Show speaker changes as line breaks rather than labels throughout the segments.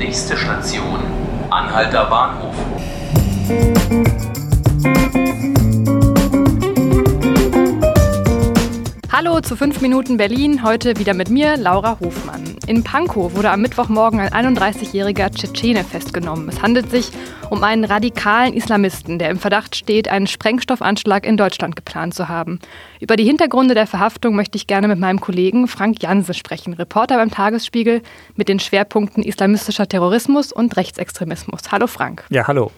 Nächste Station, Anhalter Bahnhof.
Hallo zu 5 Minuten Berlin, heute wieder mit mir, Laura Hofmann. In Pankow wurde am Mittwochmorgen ein 31-jähriger Tschetschene festgenommen. Es handelt sich um einen radikalen Islamisten, der im Verdacht steht, einen Sprengstoffanschlag in Deutschland geplant zu haben. Über die Hintergründe der Verhaftung möchte ich gerne mit meinem Kollegen Frank Janse sprechen, Reporter beim Tagesspiegel mit den Schwerpunkten islamistischer Terrorismus und Rechtsextremismus. Hallo Frank.
Ja, hallo.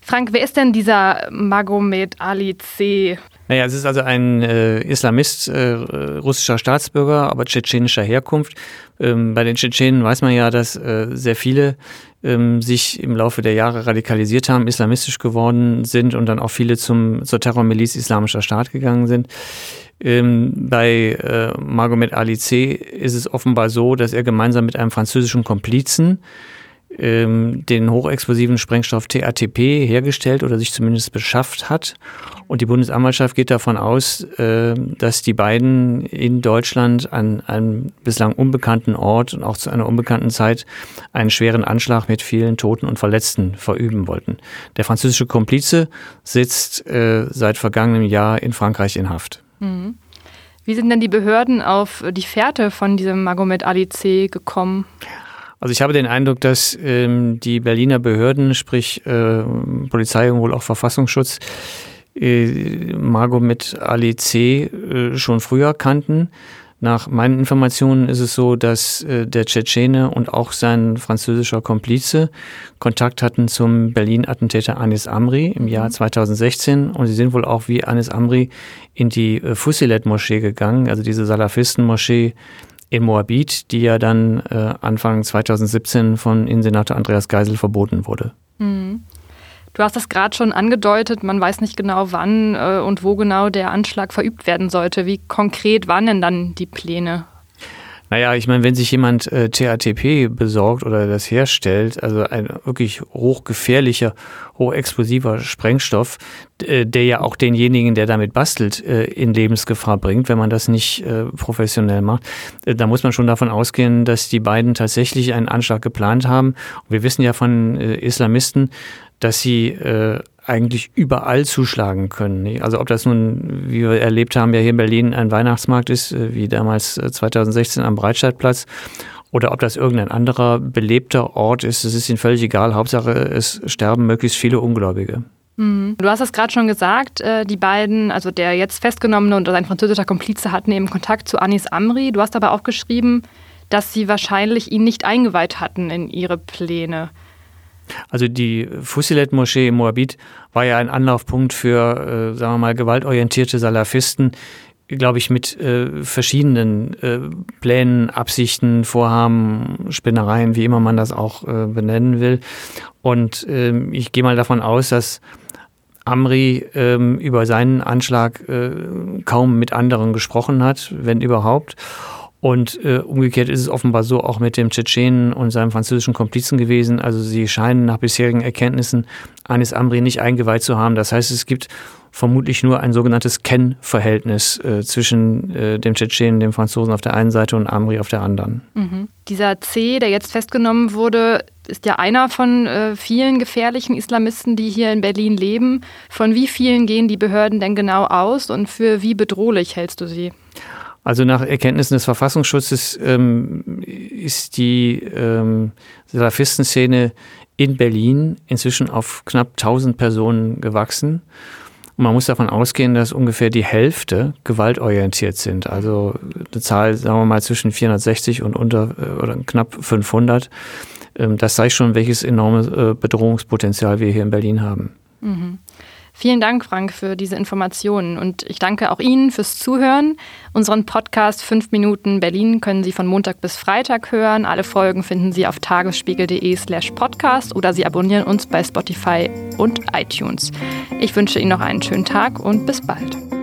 Frank, wer ist denn dieser Magomed Ali C.?
Naja, es ist also ein äh, Islamist, äh, russischer Staatsbürger, aber tschetschenischer Herkunft. Ähm, bei den Tschetschenen weiß man ja, dass äh, sehr viele ähm, sich im Laufe der Jahre radikalisiert haben, islamistisch geworden sind und dann auch viele zum, zur Terrormiliz Islamischer Staat gegangen sind. Ähm, bei äh, Magomed Ali C. ist es offenbar so, dass er gemeinsam mit einem französischen Komplizen ähm, den hochexplosiven Sprengstoff TATP hergestellt oder sich zumindest beschafft hat. Und die Bundesanwaltschaft geht davon aus, äh, dass die beiden in Deutschland an einem bislang unbekannten Ort und auch zu einer unbekannten Zeit einen schweren Anschlag mit vielen Toten und Verletzten verüben wollten. Der französische Komplize sitzt äh, seit vergangenem Jahr in Frankreich in Haft. Mhm.
Wie sind denn die Behörden auf die Fährte von diesem Magomed Ali C gekommen?
Also ich habe den Eindruck, dass ähm, die Berliner Behörden, sprich äh, Polizei und wohl auch Verfassungsschutz, äh, Magomed Ali C. Äh, schon früher kannten. Nach meinen Informationen ist es so, dass äh, der Tschetschene und auch sein französischer Komplize Kontakt hatten zum Berlin-Attentäter Anis Amri im Jahr 2016 und sie sind wohl auch wie Anis Amri in die äh, Fusilet-Moschee gegangen, also diese Salafisten-Moschee in Moabit, die ja dann äh, Anfang 2017 von Innensenator Andreas Geisel verboten wurde. Mhm.
Du hast das gerade schon angedeutet, man weiß nicht genau, wann äh, und wo genau der Anschlag verübt werden sollte. Wie konkret waren denn dann die Pläne?
Naja, ich meine, wenn sich jemand äh, THTP besorgt oder das herstellt, also ein wirklich hochgefährlicher, hochexplosiver Sprengstoff, äh, der ja auch denjenigen, der damit bastelt, äh, in Lebensgefahr bringt, wenn man das nicht äh, professionell macht, äh, da muss man schon davon ausgehen, dass die beiden tatsächlich einen Anschlag geplant haben. Und wir wissen ja von Islamisten, dass sie eigentlich überall zuschlagen können. Also ob das nun, wie wir erlebt haben, ja hier in Berlin ein Weihnachtsmarkt ist, äh, wie damals 2016 äh, am Breitscheidplatz, oder ob das irgendein anderer belebter Ort ist, das ist ihnen völlig egal. Hauptsache, es sterben möglichst viele Ungläubige.
Mhm. Du hast es gerade schon gesagt, äh, die beiden, also der jetzt festgenommene und sein französischer Komplize hatten eben Kontakt zu Anis Amri. Du hast aber auch geschrieben, dass sie wahrscheinlich ihn nicht eingeweiht hatten in ihre Pläne.
Also die Fusilet-Moschee in Moabit war ja ein Anlaufpunkt für, äh, sagen wir mal, gewaltorientierte Salafisten, glaube ich, mit äh, verschiedenen äh, Plänen, Absichten, Vorhaben, Spinnereien, wie immer man das auch äh, benennen will. Und ähm, ich gehe mal davon aus, dass Amri ähm, über seinen Anschlag äh, kaum mit anderen gesprochen hat, wenn überhaupt. Und äh, umgekehrt ist es offenbar so auch mit dem Tschetschenen und seinem französischen Komplizen gewesen. Also sie scheinen nach bisherigen Erkenntnissen Anis Amri nicht eingeweiht zu haben. Das heißt, es gibt vermutlich nur ein sogenanntes Ken-Verhältnis äh, zwischen äh, dem Tschetschenen, dem Franzosen auf der einen Seite und Amri auf der anderen.
Mhm. Dieser C, der jetzt festgenommen wurde, ist ja einer von äh, vielen gefährlichen Islamisten, die hier in Berlin leben. Von wie vielen gehen die Behörden denn genau aus und für wie bedrohlich hältst du sie?
Also nach Erkenntnissen des Verfassungsschutzes ähm, ist die ähm, Salafistenszene in Berlin inzwischen auf knapp 1000 Personen gewachsen. Und man muss davon ausgehen, dass ungefähr die Hälfte gewaltorientiert sind. Also eine Zahl, sagen wir mal, zwischen 460 und unter äh, oder knapp 500. Ähm, das zeigt schon, welches enorme äh, Bedrohungspotenzial wir hier in Berlin haben. Mhm.
Vielen Dank, Frank, für diese Informationen. Und ich danke auch Ihnen fürs Zuhören. Unseren Podcast 5 Minuten Berlin können Sie von Montag bis Freitag hören. Alle Folgen finden Sie auf tagesspiegel.de slash podcast oder Sie abonnieren uns bei Spotify und iTunes. Ich wünsche Ihnen noch einen schönen Tag und bis bald.